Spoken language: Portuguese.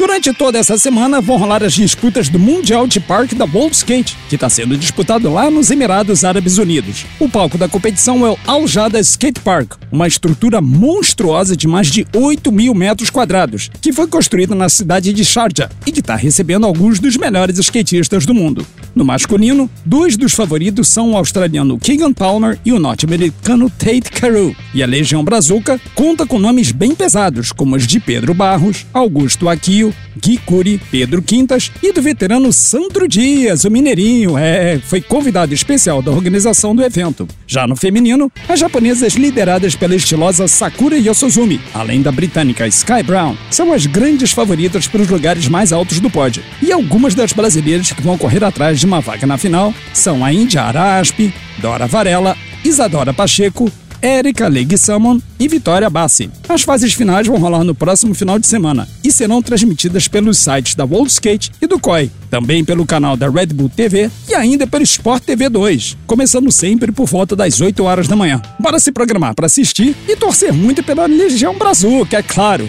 Durante toda essa semana vão rolar as disputas do Mundial de Parque da World Skate, que está sendo disputado lá nos Emirados Árabes Unidos. O palco da competição é o Al Jada Skate Park, uma estrutura monstruosa de mais de 8 mil metros quadrados, que foi construída na cidade de Sharjah e que está recebendo alguns dos melhores skatistas do mundo. No masculino, dois dos favoritos são o australiano Keegan Palmer e o norte-americano Tate Carew. E a Legião Brazuca conta com nomes bem pesados, como os de Pedro Barros, Augusto Aquio, Gui Curi, Pedro Quintas e do veterano Sandro Dias, o Mineirinho, é, foi convidado especial da organização do evento. Já no feminino, as japonesas lideradas pela estilosa Sakura Yosozumi, além da britânica Sky Brown, são as grandes favoritas para os lugares mais altos do pódio. E algumas das brasileiras que vão correr atrás de uma vaga na final são a Índia Araspe, Dora Varela, Isadora Pacheco, Érica Leguizamon e Vitória Bassi. As fases finais vão rolar no próximo final de semana e serão transmitidas pelos sites da World Skate e do COI, também pelo canal da Red Bull TV e ainda pelo Sport TV 2, começando sempre por volta das 8 horas da manhã. Bora se programar para assistir e torcer muito pela Legião Brazuca, é claro.